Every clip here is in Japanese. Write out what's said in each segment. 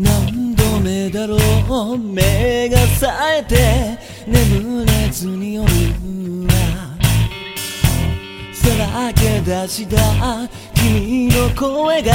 何度目だろう目が冴えて眠れずに夜はさらけ出した君の声が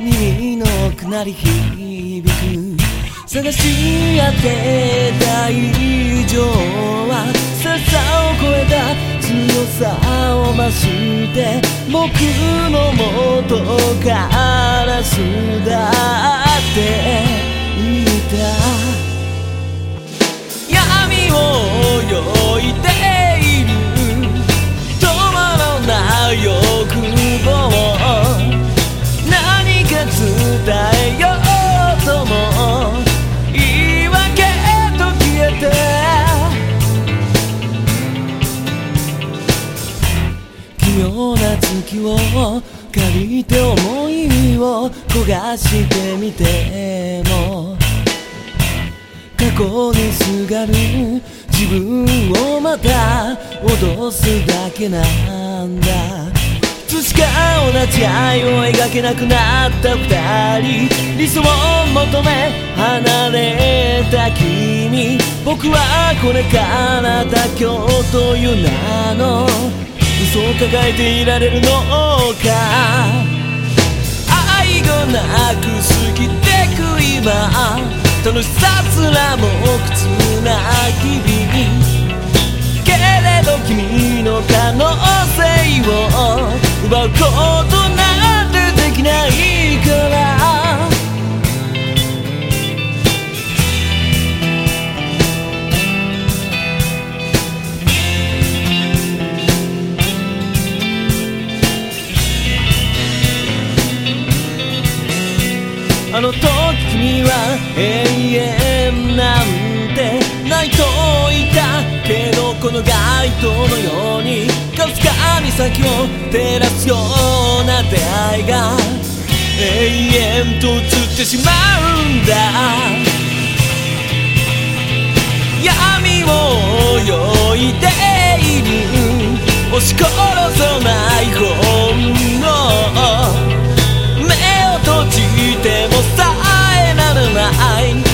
耳の奥なり響く。探し当てた以上は笹を超えた強さを増して僕の元から巣立っていた。闇を泳いで妙な月を借りて思いを焦がしてみても過去にすがる自分をまた脅すだけなんだ。いつしか同じ愛を描けなくなった二人。理想を求め離れた君。僕はこれから妥協という名の抱えていられるのか？愛がなく過ぎてく今。楽しさすらも苦痛な日々けれど君の可能性を奪うことなんてできないから。の時君は永遠なんてないと言ったけどこの街灯のようにかすかに先を照らすような出会いが永遠と映ってしまうんだ闇を泳いでいる押し殺さない本能えな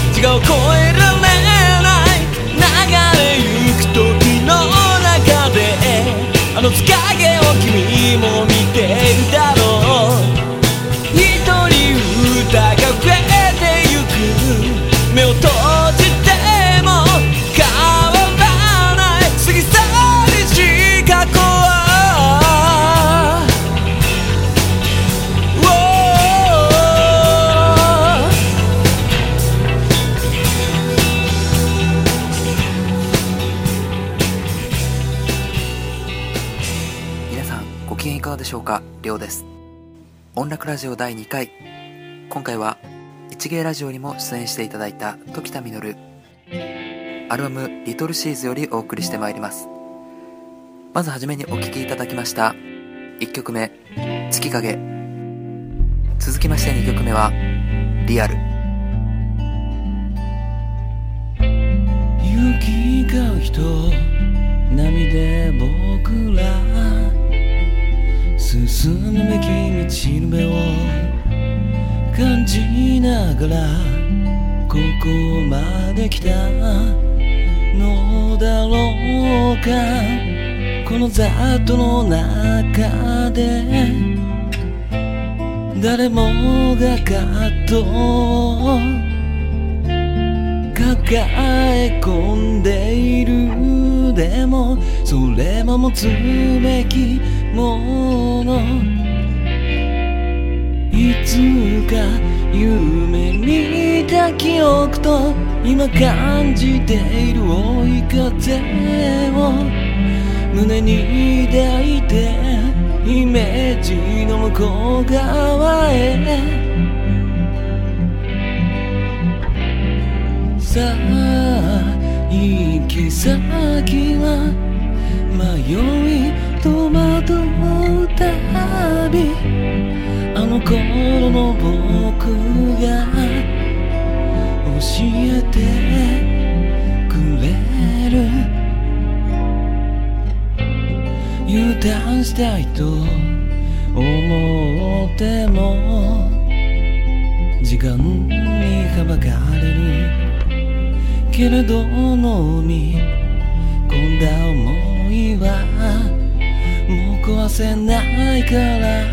かがでしょうか？りょうです。音楽ラジオ第2回。今回は一芸ラジオにも出演していただいた時田実。アルバム「リトルシーズよりお送りしてまいります。まずはじめにお聴きいただきました1曲目「月影」続きまして2曲目は「リアル」行き交う人波で僕ら。進むべき道の目を感じながらここまで来たのだろうか。この雑踏の中で誰もが葛藤を抱え込んでいる。でもそれも持つべきものいつか夢見た記憶と今感じている追い風を胸に抱いてイメージの向こう側へ。さあ行き先は迷い戸惑う旅あの頃の僕が教えてくれる。油断したいと思っても時間にはばかれる。けれど飲み込んだ思いはもう壊せないから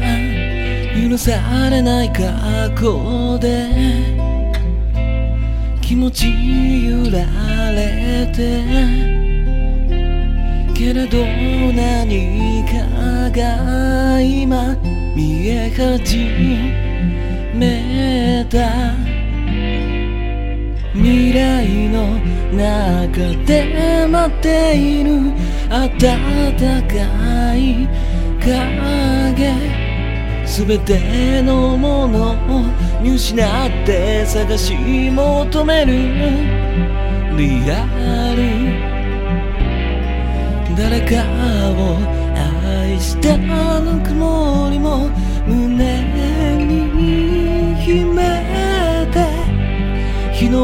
許されない過去で気持ち揺られてけれど何かが今見え始めた。未来の中で待っている。暖かい影。すべてのものを見失って探し求める。リアル。誰かを愛したぬくもりも胸に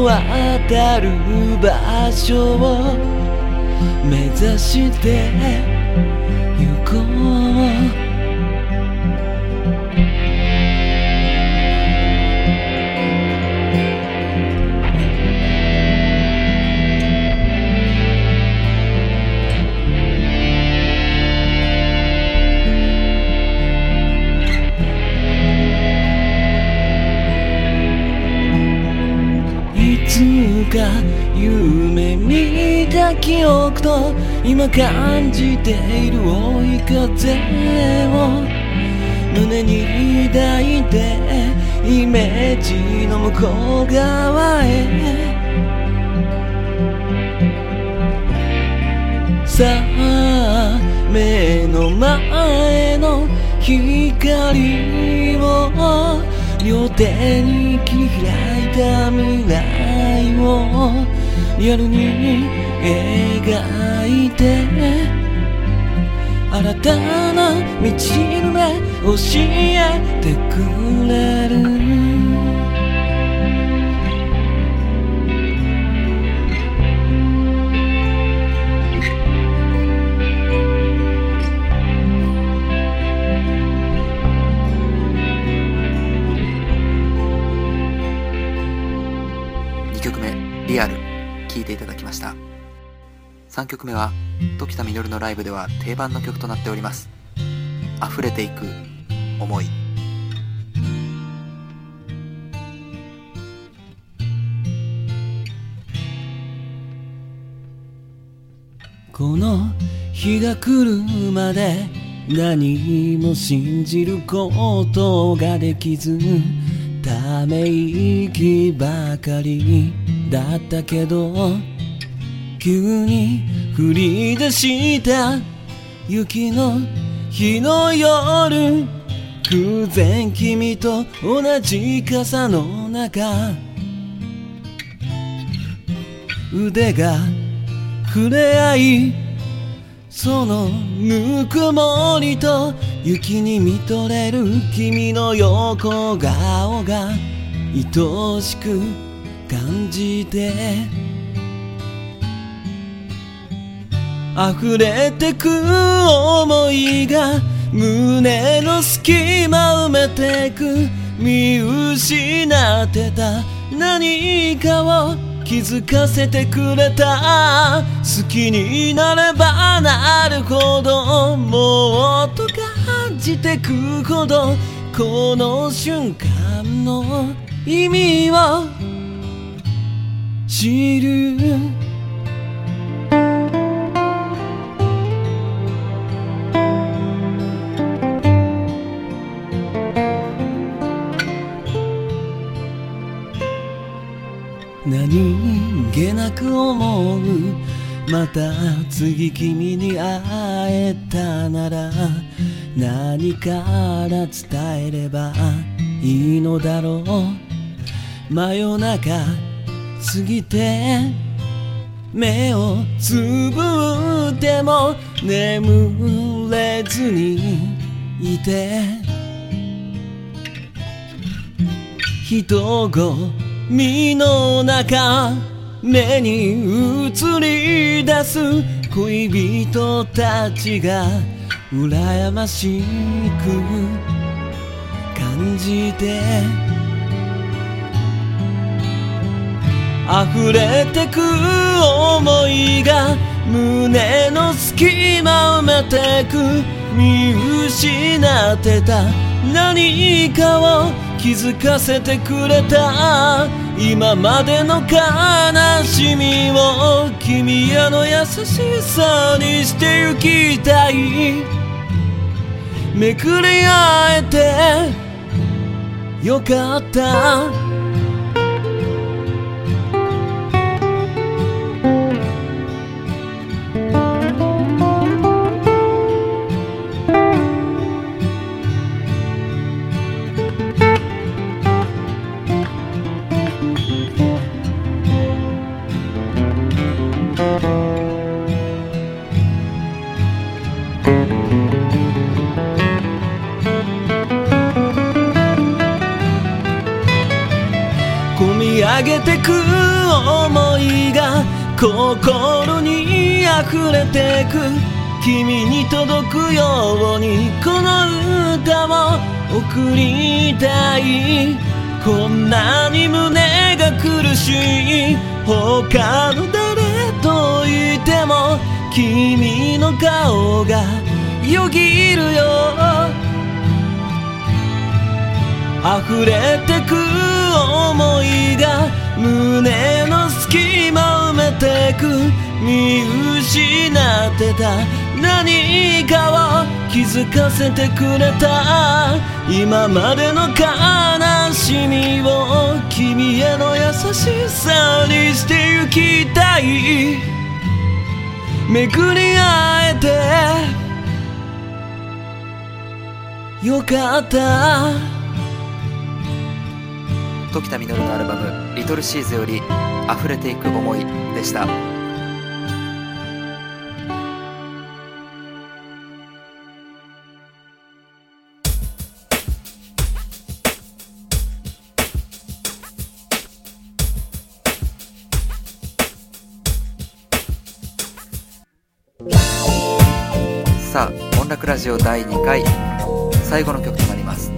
当たる場所を目指してか夢見た記憶と今感じている追い風を胸に抱いてイメージの向こう側へさあ目の前の光を両手に切り開いた未来をリアルに描いて新たな道の目教えてくれる3曲目は時田実のライブでは定番の曲となっております。溢れていく思い。この日が来るまで何も信じることができずため息ばかりだったけど急に降り出した雪の日の夜偶然君と同じ傘の中腕が触れ合いそのぬくもりと雪に見とれる君の横顔が愛おしく感じて溢れてく想いが胸の隙間埋めてく見失ってた。何かを気づかせてくれた。好きになればなるほど。もっと感じてくほど。この瞬間の意味を知る。く思うまた次君に会えたなら何から伝えればいいのだろう。真夜中過ぎて目をつぶっても眠れずにいて。人混みの中目に映り出す恋人たちが羨ましく感じて溢れてく想いが胸の隙間埋めてく見失ってた何かを気づかせてくれた今までの悲しみを君への優しさにしてゆきたい。めくり合えてよかった。溢れてく君に届くようにこの歌を送りたい。こんなに胸が苦しい他の誰といても君の顔がよぎるよ。溢れてく想いが胸の隙間埋めてく。見失ってた。何かを気づかせてくれた。今までの悲しみを君への優しさにしてゆきたい。めくり合えて。よかった。時田実のアルバム「リトルシーズ」より「溢れていく思い」でした。さあ音楽ラジオ第2回最後の曲となります。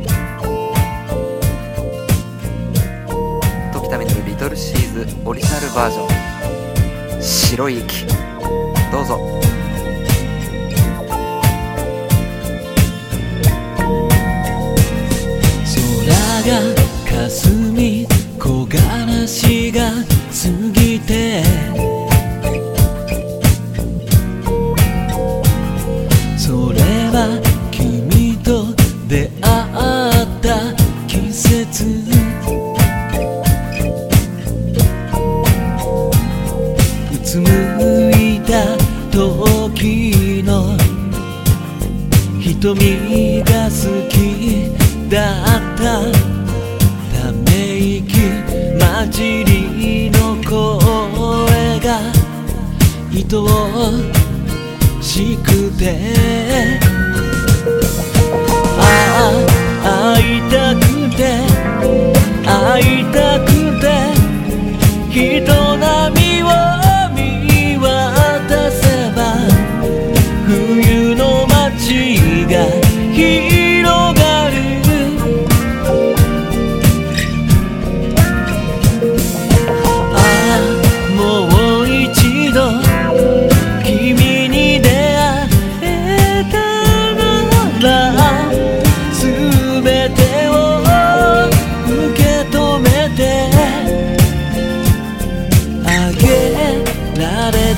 時田実リトルシーズオリジナルバージョン。白い息。どうぞ。空が霞み木枯らしが過ぎて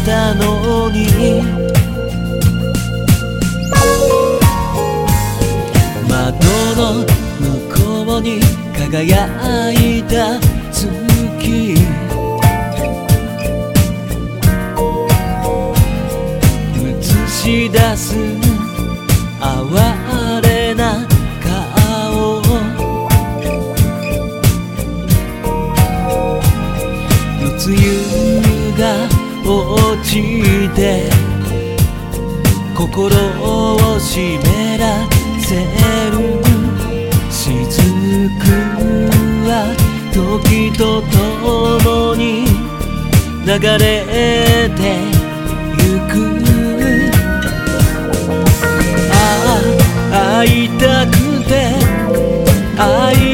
たのに。窓の向こうに輝くて心を湿らせる。雫は時とともに流れてゆく。ああ会いたくて会い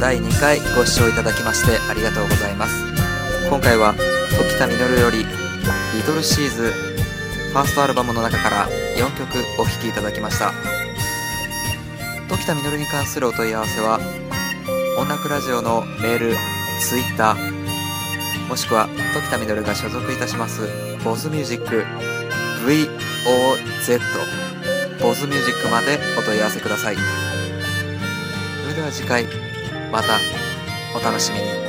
第2回ご視聴いただきましてありがとうございます。今回は時田実より「リトルシーズ」ファーストアルバムの中から4曲お聴きいただきました。時田実に関するお問い合わせは音楽ラジオのメール Twitter もしくは時田実が所属いたしますボズミュージック VOZ ボズミュージックまでお問い合わせください。それでは次回。またお楽しみに。